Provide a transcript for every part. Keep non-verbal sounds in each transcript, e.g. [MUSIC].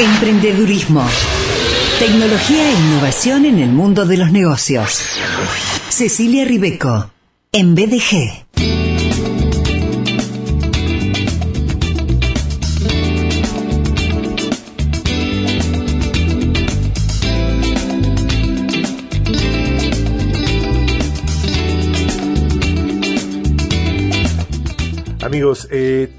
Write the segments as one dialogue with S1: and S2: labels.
S1: Emprendedurismo. Tecnología e innovación en el mundo de los negocios. Cecilia Ribeco, en BDG.
S2: Amigos, eh,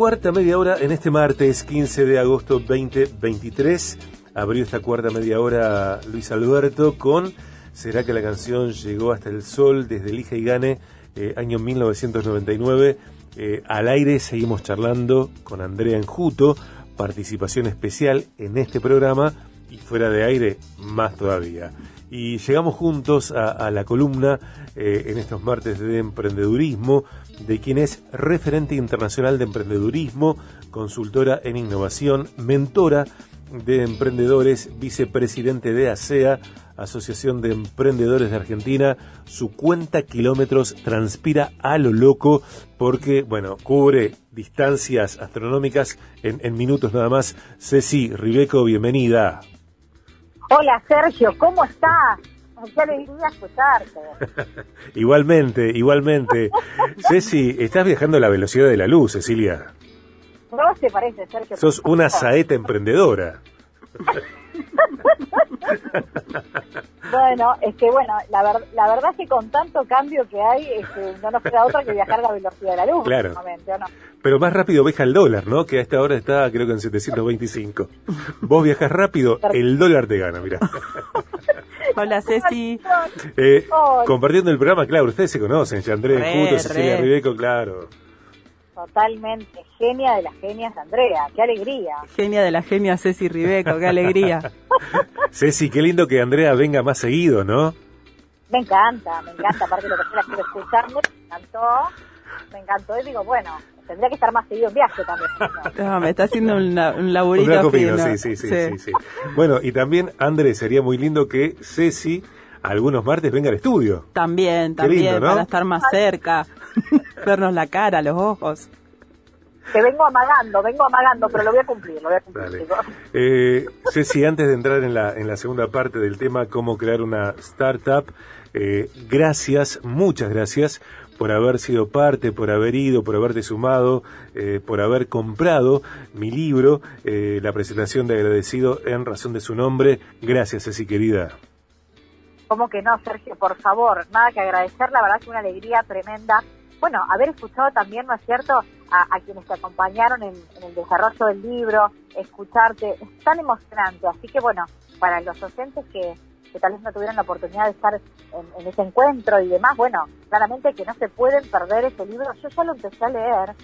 S2: cuarta media hora en este martes 15 de agosto 2023. Abrió esta cuarta media hora Luis Alberto con ¿Será que la canción llegó hasta el sol desde Elija y Gane, eh, año 1999? Eh, al aire seguimos charlando con Andrea Enjuto, participación especial en este programa y fuera de aire más todavía. Y llegamos juntos a, la columna eh, en estos martes de emprendedurismo de quien es referente internacional de emprendedurismo, consultora en innovación, mentora de emprendedores, vicepresidente de ASEA, Asociación de Emprendedores de Argentina. Su cuenta kilómetros transpira a lo loco porque, bueno, cubre distancias astronómicas en, en minutos nada más. Ceci Ribeco, bienvenida.
S3: Hola Sergio, ¿cómo estás? Qué alegría escucharte. [LAUGHS]
S2: igualmente, igualmente. [LAUGHS] Ceci, estás viajando a la velocidad de la luz, Cecilia.
S3: No se parece, Sergio.
S2: Sos una saeta emprendedora. [LAUGHS]
S3: bueno, es que bueno, la, la verdad es que con tanto cambio que hay, este, no nos queda otra que viajar a la velocidad de la luz.
S2: Claro. Pero más rápido viaja el dólar, ¿no? Que a esta hora está creo que en 725. Vos viajas rápido, el dólar te gana, mira.
S4: Hola Ceci.
S2: Eh, compartiendo el programa, claro, ustedes se conocen, ya Andrés Puto, Cecilia Ribeco, claro.
S3: Totalmente, genia de las genias Andrea, qué alegría.
S4: Genia de la genia Ceci Ribeco, qué alegría. [LAUGHS]
S2: Ceci, qué lindo que Andrea venga más seguido, ¿no?
S3: Me encanta, me encanta, aparte de lo que la quiero escuchando, me encantó, me encantó y digo, bueno, tendría que estar más seguido en viaje también. [LAUGHS]
S4: ¿no? me está haciendo un, un laburito
S2: fino. Sí, sí, sí, sí, sí, Bueno, y también, André, sería muy lindo que Ceci algunos martes venga al estudio.
S4: También, también, para estar más cerca, [LAUGHS] vernos la cara, los ojos.
S3: Te vengo amagando, vengo amagando, pero lo voy a cumplir, lo voy a cumplir.
S2: Eh, Ceci, antes de entrar en la, en la segunda parte del tema, cómo crear una startup, eh, gracias, muchas gracias por haber sido parte, por haber ido, por haberte sumado, eh, por haber comprado mi libro, eh, la presentación de agradecido en razón de su nombre. Gracias, Ceci, querida.
S3: ¿Cómo que no, Sergio? Por favor, nada que agradecer, la verdad que una alegría tremenda. Bueno, haber escuchado también, ¿no es cierto?, a, quienes te acompañaron en, el desarrollo del libro, escucharte, es tan emocionante. Así que bueno, para los docentes que, tal vez no tuvieron la oportunidad de estar en, ese encuentro y demás, bueno, claramente que no se pueden perder ese libro. Yo ya lo empecé a leer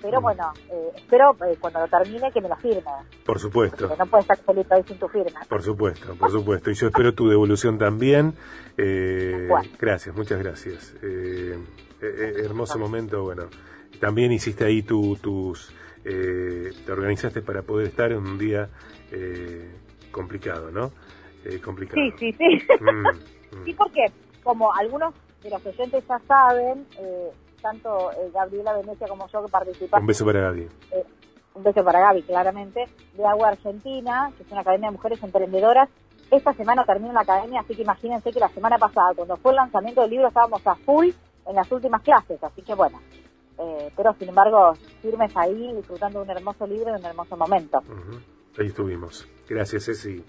S3: pero bueno, eh, espero eh, cuando lo termine que me lo firme.
S2: Por supuesto.
S3: Porque no puede estar solito ahí sin tu firma.
S2: Por supuesto, por supuesto. Y yo espero tu devolución también. Eh, gracias, muchas gracias. hermoso momento, bueno. También hiciste ahí tu, tus... te organizaste para poder estar en un día complicado, ¿no? Complicado.
S3: Sí, sí, sí. Mm, mm. [LAUGHS] Sí, porque como algunos de los oyentes ya saben, eh, tanto eh, Gabriela Venecia como yo que participamos.
S2: Un beso para Gaby.
S3: Eh, un beso para Gaby, claramente, de Agua Argentina, que es una academia de mujeres emprendedoras. Esta semana termina la academia, así que imagínense que la semana pasada, cuando fue el lanzamiento del libro, estábamos a full en las últimas clases, así que bueno. Eh, pero sin embargo, firmes ahí, disfrutando de un hermoso libro y un hermoso momento.
S2: Ahí estuvimos. Gracias, Ceci.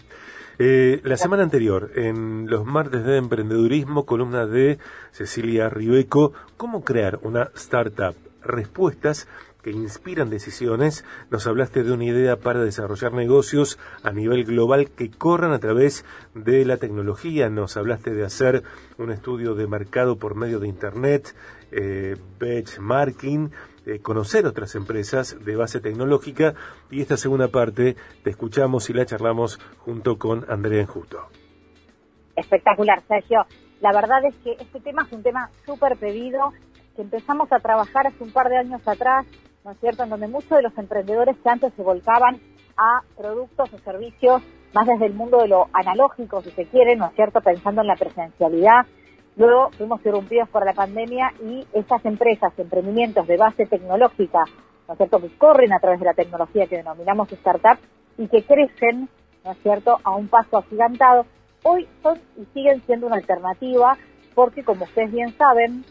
S2: Eh, la semana anterior, en los martes de emprendedurismo, columna de Cecilia Ribeco, ¿cómo crear una startup? Respuestas que inspiran decisiones. Nos hablaste de una idea para desarrollar negocios a nivel global que corran a través de la tecnología. Nos hablaste de hacer un estudio de mercado por medio de Internet, eh, benchmarking, eh, conocer otras empresas de base tecnológica y esta segunda parte te escuchamos y la charlamos junto con Andrea Enjuto.
S3: Espectacular, Sergio. La verdad es que este tema es un tema súper pedido que empezamos a trabajar hace un par de años atrás, ¿no es cierto?, en donde muchos de los emprendedores que antes se volcaban a productos o servicios más desde el mundo de lo analógico, si se quiere, ¿no es cierto?, pensando en la presencialidad, Luego fuimos irrumpidos por la pandemia y estas empresas, emprendimientos de base tecnológica, ¿no es cierto?, que corren a través de la tecnología que denominamos startup, y que crecen, ¿no es cierto?, a un paso agigantado, hoy son y siguen siendo una alternativa porque, como ustedes bien saben,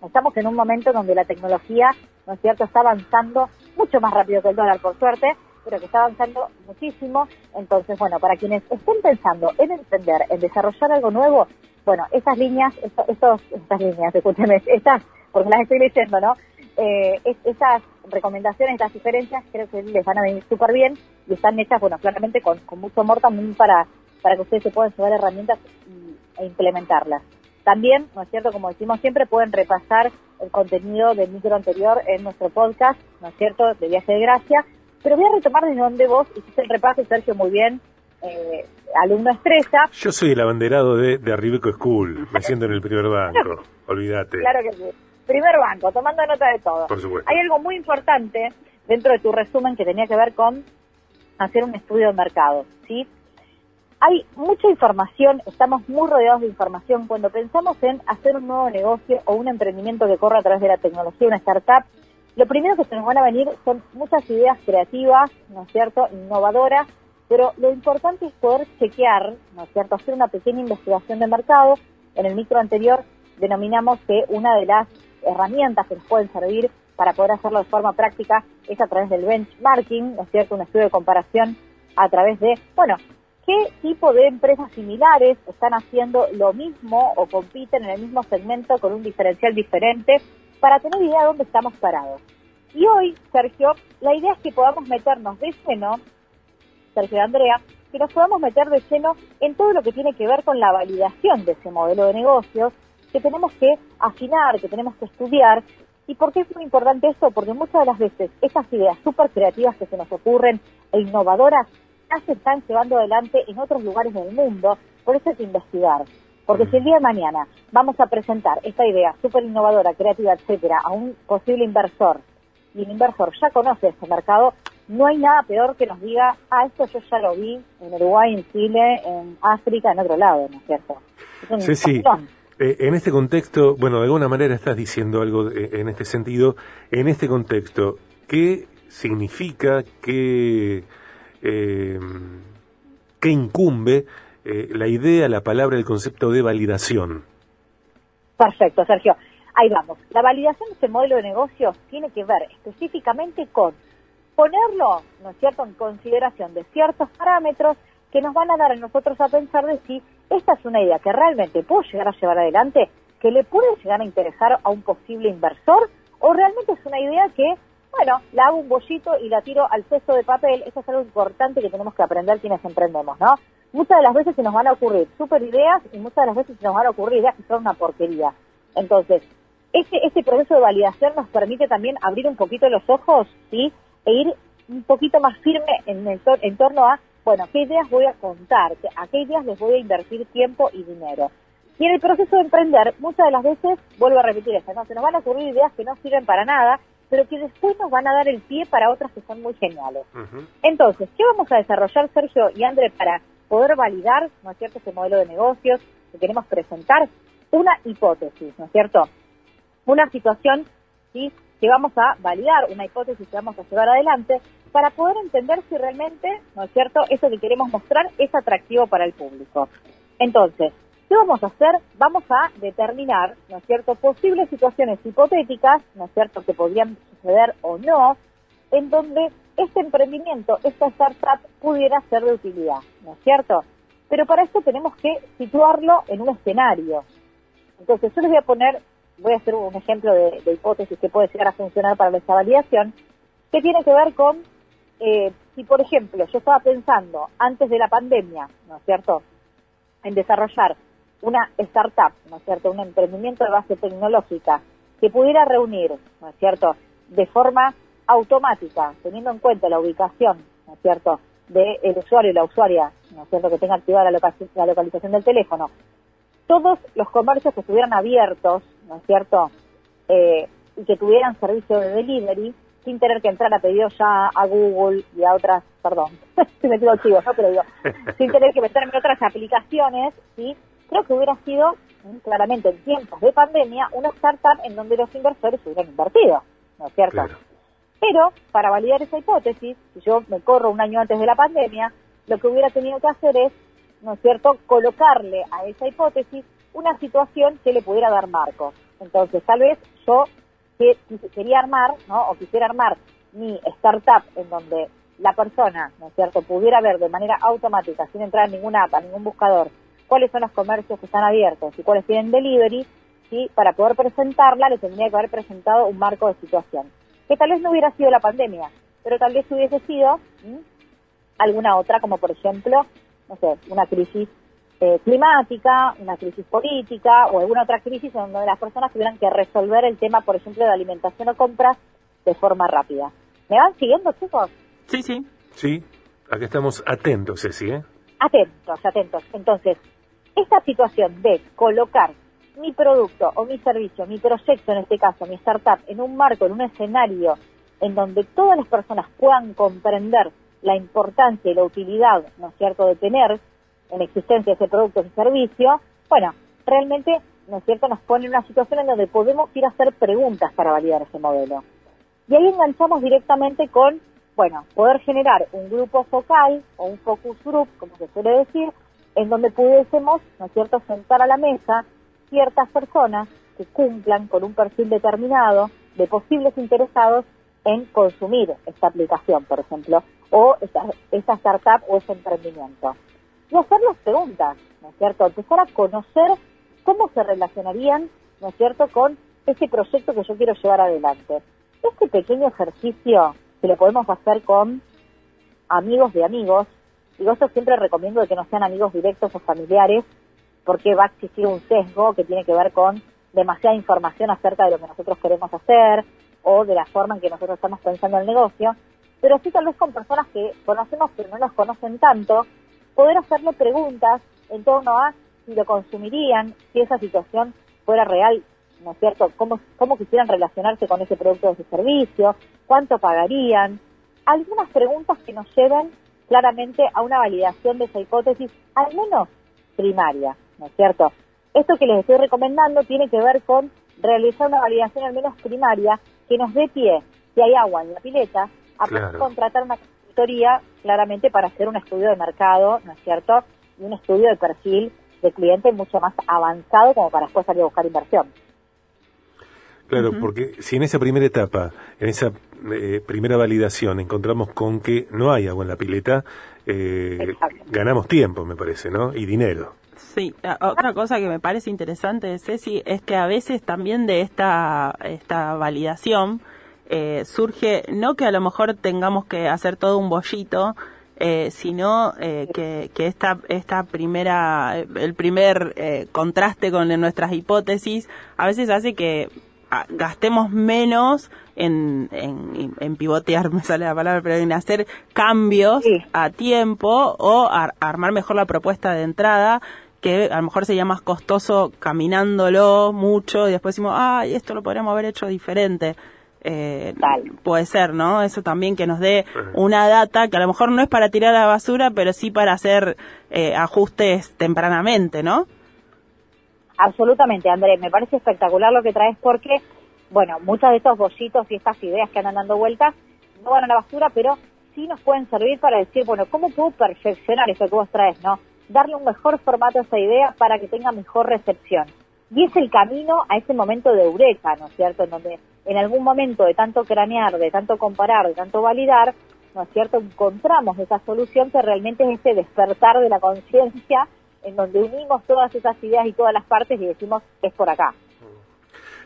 S3: estamos en un momento donde la tecnología, ¿no es cierto?, está avanzando mucho más rápido que el dólar, por suerte, pero que está avanzando muchísimo. Entonces, bueno, para quienes estén pensando en emprender, en desarrollar algo nuevo, bueno, esas líneas, estos, estas líneas, escúcheme, estas, porque las estoy leyendo, ¿no? Eh, esas recomendaciones, estas sugerencias, creo que les van a venir súper bien y están hechas, bueno, claramente con, mucho amor también para, para que ustedes se puedan llevar herramientas e implementarlas. También, ¿no es cierto? Como decimos siempre, pueden repasar el contenido del micro anterior en nuestro podcast, ¿no es cierto?, de Viaje de Gracia. Pero voy a retomar desde donde vos hiciste el repaso, Sergio, muy bien, eh, alumno estrella.
S2: Yo soy el abanderado de, de Arribeco School, me siento en el primer banco, [LAUGHS] olvídate.
S3: Claro que sí. Primer banco, tomando nota de todo.
S2: Por supuesto.
S3: Hay algo muy importante dentro de tu resumen que tenía que ver con hacer un estudio de mercado, ¿sí? hay mucha información, estamos muy rodeados de información. Cuando pensamos en hacer un nuevo negocio o un emprendimiento que corra a través de la tecnología, una startup, lo primero que se nos van a venir son muchas ideas creativas, ¿no es cierto?, innovadoras, pero lo importante es poder chequear, ¿no es cierto?, hacer una pequeña investigación de mercado. En el micro anterior denominamos que una de las herramientas que nos pueden servir para poder hacerlo de forma práctica es a través del benchmarking, ¿no es cierto?, un estudio de comparación a través de, bueno, qué tipo de empresas similares están haciendo lo mismo o compiten en el mismo segmento con un diferencial diferente para tener idea de dónde estamos parados. Y hoy, Sergio, la idea es que podamos meternos de lleno, Sergio Andrea, que nos podamos meter de lleno en todo lo que tiene que ver con la validación de ese modelo de negocios, que tenemos que afinar, que tenemos que estudiar. ¿Y por qué es muy importante esto? Porque muchas de las veces esas ideas súper creativas que se nos ocurren e innovadoras ya se están llevando adelante en otros lugares del mundo, por eso hay que investigar. Porque si el día de mañana vamos a presentar esta idea súper innovadora, creativa, etcétera, a un posible inversor, y el inversor ya conoce este mercado, no hay nada peor que nos diga, ah, esto yo ya lo vi en Uruguay, en Chile, en África, en otro lado, ¿no es cierto?
S2: sí, sí. Eh, en este contexto, bueno, de alguna manera estás diciendo algo en este sentido. En este contexto, ¿qué significa, qué eh, que incumbe eh, la idea, la palabra, el concepto de validación.
S3: Perfecto, Sergio. Ahí vamos. La validación de este modelo de negocio tiene que ver específicamente con ponerlo, ¿no es cierto?, en consideración de ciertos parámetros que nos van a dar a nosotros a pensar de si esta es una idea que realmente puedo llegar a llevar adelante, que le puede llegar a interesar a un posible inversor, o realmente es una idea que bueno, la hago un bollito y la tiro al cesto de papel. Eso es algo importante que tenemos que aprender quienes emprendemos, ¿no? Muchas de las veces se nos van a ocurrir super ideas y muchas de las veces se nos van a ocurrir ideas que son una porquería. Entonces, ese, ese proceso de validación nos permite también abrir un poquito los ojos, ¿sí? E ir un poquito más firme en, en torno a, bueno, qué ideas voy a contar, a qué ideas les voy a invertir tiempo y dinero. Y en el proceso de emprender, muchas de las veces, vuelvo a repetir esto, ¿no? Se nos van a ocurrir ideas que no sirven para nada, pero que después nos van a dar el pie para otras que son muy geniales. Entonces, ¿qué vamos a desarrollar, Sergio y André, para poder validar, ¿no es cierto?, ese modelo de negocios que queremos presentar? Una hipótesis, ¿no es cierto? Una situación, ¿sí?, que vamos a validar, una hipótesis que vamos a llevar adelante para poder entender si realmente, ¿no es cierto?, eso que queremos mostrar es atractivo para el público. Entonces, ¿Qué vamos a hacer? Vamos a determinar, ¿no es cierto?, posibles situaciones hipotéticas, ¿no es cierto?, que podrían suceder o no, en donde este emprendimiento, esta startup pudiera ser de utilidad, ¿no es cierto? Pero para eso tenemos que situarlo en un escenario. Entonces, yo les voy a poner, voy a hacer un ejemplo de, hipótesis que puede llegar a funcionar para esta validación, que tiene que ver con, eh, si por ejemplo yo estaba pensando antes de la pandemia, ¿no es cierto?, en desarrollar una startup, ¿no es cierto?, un emprendimiento de base tecnológica que pudiera reunir, ¿no es cierto?, de forma automática, teniendo en cuenta la ubicación, ¿no es cierto?, del usuario y la usuaria, ¿no es cierto?, que tenga activada la localización del teléfono, todos los comercios que estuvieran abiertos, ¿no es cierto?, eh, y que tuvieran servicio de delivery, sin tener que entrar a pedido ya a Google y a otras, perdón, [LAUGHS] si me quedo chivo, ¿no? Pero digo, sin tener que meterme en otras aplicaciones, ¿sí? creo que hubiera sido, mm, claramente en tiempos de pandemia, una startup en donde los inversores hubieran invertido, ¿no es cierto? Pero para validar esa hipótesis, si yo me corro un año antes de la pandemia, lo que hubiera tenido que hacer es, ¿no es cierto?, colocarle a esa hipótesis una situación que le pudiera dar marco. Entonces, tal vez yo quería armar, ¿no? O quisiera armar mi startup en donde la persona, ¿no es cierto?, pudiera ver de manera automática, sin entrar en ninguna app, ningún buscador, cuáles son los comercios que están abiertos y cuáles tienen delivery, ¿sí? para poder presentarla le tendría que haber presentado un marco de situación, que tal vez no hubiera sido la pandemia, pero tal vez hubiese sido alguna otra, como por ejemplo, no sé, una crisis eh, climática, una crisis política o alguna otra crisis en donde las personas tuvieran que resolver el tema, por ejemplo, de alimentación o compras de forma rápida. ¿Me van siguiendo, chicos?
S4: Sí, sí.
S2: Sí, aquí estamos atentos, Ceci, ¿eh?
S3: Atentos, atentos. Entonces, esta situación de colocar mi producto o mi servicio, mi proyecto en este caso, mi startup, en un marco, en un escenario en donde todas las personas puedan comprender la importancia y la utilidad, ¿no es cierto?, de tener en existencia ese producto ese servicio, bueno, realmente, ¿no es cierto?, nos pone en una situación en donde podemos ir a hacer preguntas para validar ese modelo. Y ahí enganchamos directamente con, bueno, poder generar un grupo focal o un focus group, como se suele decir, en donde pudiésemos, ¿no es cierto?, sentar a la mesa ciertas personas que cumplan con un perfil determinado de posibles interesados en consumir esta aplicación, por ejemplo, o esta, esta startup o ese emprendimiento. Y hacer las preguntas, ¿no es cierto? Empezar a conocer cómo se relacionarían, ¿no es cierto?, con ese proyecto que yo quiero llevar adelante. Este pequeño ejercicio que lo podemos hacer con amigos de amigos, Digo, esto siempre recomiendo de que no sean amigos directos o familiares, porque va a existir un sesgo que tiene que ver con demasiada información acerca de lo que nosotros queremos hacer o de la forma en que nosotros estamos pensando el negocio, pero sí tal vez con personas que conocemos pero no nos conocen tanto, poder hacerle preguntas en torno a si lo consumirían, si esa situación fuera real, ¿no es cierto? ¿Cómo, cómo quisieran relacionarse con ese producto o ese servicio? ¿Cuánto pagarían? Algunas preguntas que nos lleven claramente a una validación de esa hipótesis, al menos primaria, ¿no es cierto? Esto que les estoy recomendando tiene que ver con realizar una validación al menos primaria que nos dé pie, si hay agua en la pileta, a contratar una consultoría claramente para hacer un estudio de mercado, ¿no es cierto? Y un estudio de perfil de cliente mucho más avanzado como para después salir a buscar inversión.
S2: Claro, porque si en esa primera etapa, en esa eh, primera validación, encontramos con que no hay agua en la pileta, eh, ganamos tiempo, me parece, ¿no? Y dinero.
S4: Sí, otra cosa que me parece interesante, Ceci, es que a veces también de esta, esta validación eh, surge, no que a lo mejor tengamos que hacer todo un bollito, sino que, que, esta, esta primera, el primer contraste con nuestras hipótesis a veces hace que gastemos menos en, en, pivotear, [LAUGHS] me sale la palabra, pero en hacer cambios a tiempo o armar mejor la propuesta de entrada que a lo mejor sería más costoso caminándolo mucho y después decimos, ay, esto lo podríamos haber hecho diferente. Eh, puede ser, ¿no? Eso también que nos dé una data que a lo mejor no es para tirar a la basura, pero sí para hacer eh, ajustes tempranamente, ¿no?
S3: Absolutamente, André, me parece espectacular lo que traes porque, bueno, muchos de estos bollitos y estas ideas que andan dando vueltas no van a la basura, pero sí nos pueden servir para decir, bueno, ¿cómo puedo perfeccionar eso que vos traes, no? Darle un mejor formato a esa idea para que tenga mejor recepción. Y es el camino a ese momento de eureka, ¿no es cierto? En donde en algún momento de tanto cranear, de tanto comparar, de tanto validar, ¿no es cierto? Encontramos esa solución que realmente es ese despertar de la conciencia en donde unimos todas esas ideas y todas las partes y decimos, es por acá.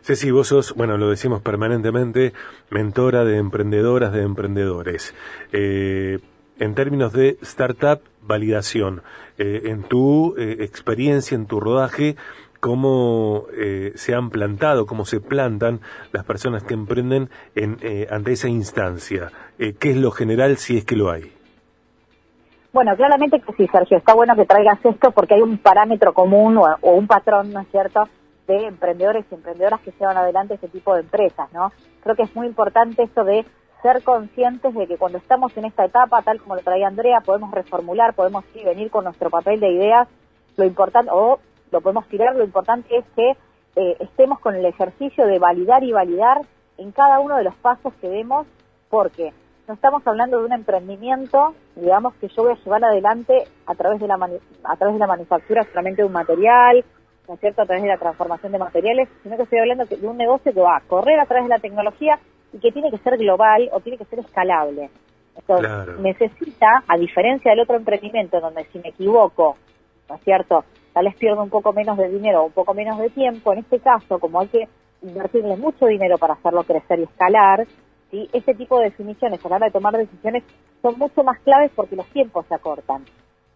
S2: Ceci, vos sos, bueno, lo decimos permanentemente, mentora de emprendedoras, de emprendedores. Eh, en términos de startup, validación, eh, en tu eh, experiencia, en tu rodaje, cómo se han plantado, cómo se plantan las personas que emprenden en, ante esa instancia. ¿Qué es lo general si es que lo hay?
S3: Bueno, claramente que sí, Sergio, está bueno que traigas esto porque hay un parámetro común o, un patrón, ¿no es cierto?, de emprendedores y emprendedoras que llevan adelante este tipo de empresas, ¿no? Creo que es muy importante esto de ser conscientes de que cuando estamos en esta etapa, tal como lo traía Andrea, podemos reformular, podemos sí venir con nuestro papel de ideas, lo importante, o lo podemos tirar, lo importante es que eh, estemos con el ejercicio de validar y validar en cada uno de los pasos que vemos porque no estamos hablando de un emprendimiento, digamos, que yo voy a llevar adelante a través de la, a través de la manufactura solamente de un material, ¿no es cierto?, a través de la transformación de materiales, sino que estoy hablando de un negocio que va a correr a través de la tecnología y que tiene que ser global o tiene que ser escalable. Entonces, necesita, a diferencia del otro emprendimiento, donde si me equivoco, ¿no es cierto?, tal vez pierdo un poco menos de dinero o un poco menos de tiempo, en este caso, como hay que invertirle mucho dinero para hacerlo crecer y escalar, ¿sí? este tipo de definiciones a la hora de tomar decisiones son mucho más claves porque los tiempos se acortan.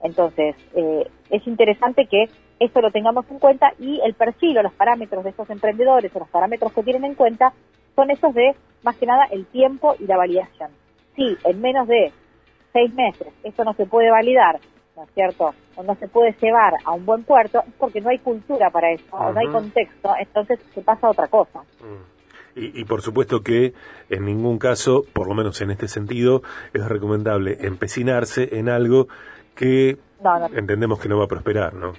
S3: Entonces, eh, es interesante que esto lo tengamos en cuenta y el perfil o los parámetros de estos emprendedores o los parámetros que tienen en cuenta son esos de, más que nada, el tiempo y la validación. Si en menos de seis meses esto no se puede validar, ¿no es cierto? O no se puede llevar a un buen puerto, es porque no hay cultura para eso, o no hay contexto, entonces se pasa a otra cosa. Mm.
S2: Y, y, por supuesto que en ningún caso, por lo menos en este sentido, es recomendable empecinarse en algo que entendemos que no va a prosperar, ¿no?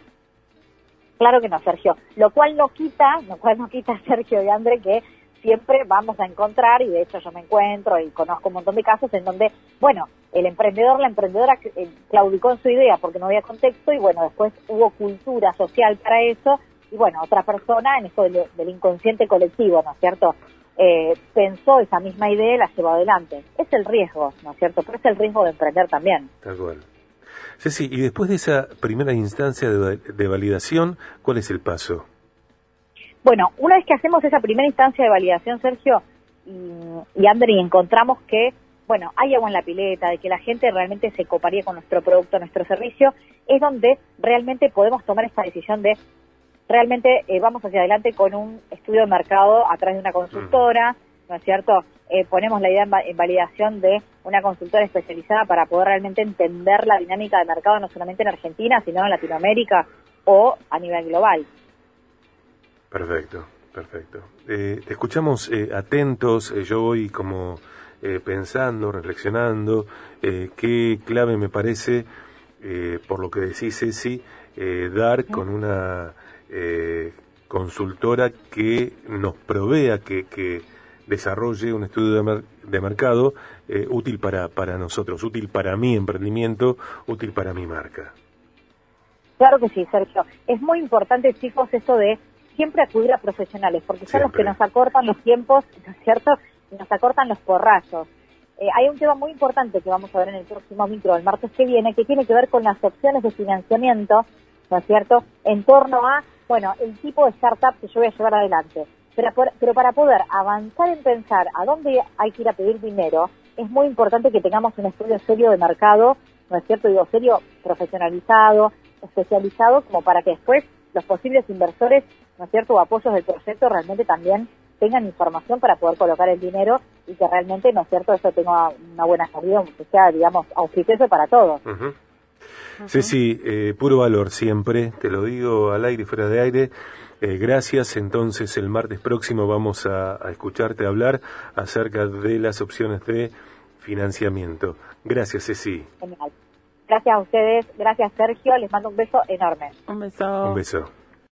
S3: Claro que no, Sergio. Lo cual no quita, lo cual no quita, [LAUGHS] Sergio y André, que siempre vamos a encontrar, y de hecho yo me encuentro y conozco un montón de casos en donde, bueno, el emprendedor, la emprendedora eh, claudicó en su idea porque no había contexto y bueno, después hubo cultura social para eso y bueno, otra persona en esto del, inconsciente colectivo, ¿no es cierto? Eh, pensó esa misma idea y la llevó adelante. Es el riesgo, ¿no es cierto? Pero es el riesgo de emprender también.
S2: Tal cual. Ceci, y después de esa primera instancia de, validación, ¿cuál es el paso?
S3: Bueno, una vez que hacemos esa primera instancia de validación, Sergio y, y André, encontramos que bueno, hay agua en la pileta, de que la gente realmente se coparía con nuestro producto, nuestro servicio, es donde realmente podemos tomar esta decisión de realmente eh, vamos hacia adelante con un estudio de mercado a través de una consultora, ¿no es cierto? Eh, ponemos la idea en, validación de una consultora especializada para poder realmente entender la dinámica de mercado no solamente en Argentina, sino en Latinoamérica o a nivel global.
S2: Perfecto, perfecto. Eh, te escuchamos atentos, yo voy como pensando, reflexionando, qué clave me parece, por lo que decís, Ceci, dar con una eh, consultora que nos provea, que, que desarrolle un estudio de, mercado eh, útil para, para nosotros, útil para mi emprendimiento, útil para mi marca.
S3: Claro que sí, Sergio. Es muy importante, chicos, esto de siempre acudir a profesionales, porque son los que nos acortan los tiempos, ¿no es cierto? Nos acortan los porrazos. Eh, hay un tema muy importante que vamos a ver en el próximo micro del martes que viene, que tiene que ver con las opciones de financiamiento, ¿no es cierto?, en torno a bueno, el tipo de startup que yo voy a llevar adelante. Pero, pero para poder avanzar en pensar a dónde hay que ir a pedir dinero, es muy importante que tengamos un estudio serio de mercado, ¿no es cierto? Digo, serio, profesionalizado, especializado, como para que después los posibles inversores, ¿no es cierto?, o apoyos del proyecto realmente también tengan información para poder colocar el dinero y que realmente, ¿no es cierto?, eso tenga una buena salida, que sea, digamos, auspicioso para todos.
S2: Sí, sí, eh, puro valor siempre, te lo digo al aire y fuera de aire. Eh, gracias, entonces el martes próximo vamos a, escucharte hablar acerca de las opciones de financiamiento. Gracias, Ceci.
S3: Genial. Gracias a ustedes, gracias Sergio, les mando un beso enorme.
S4: Un beso.
S2: Un beso.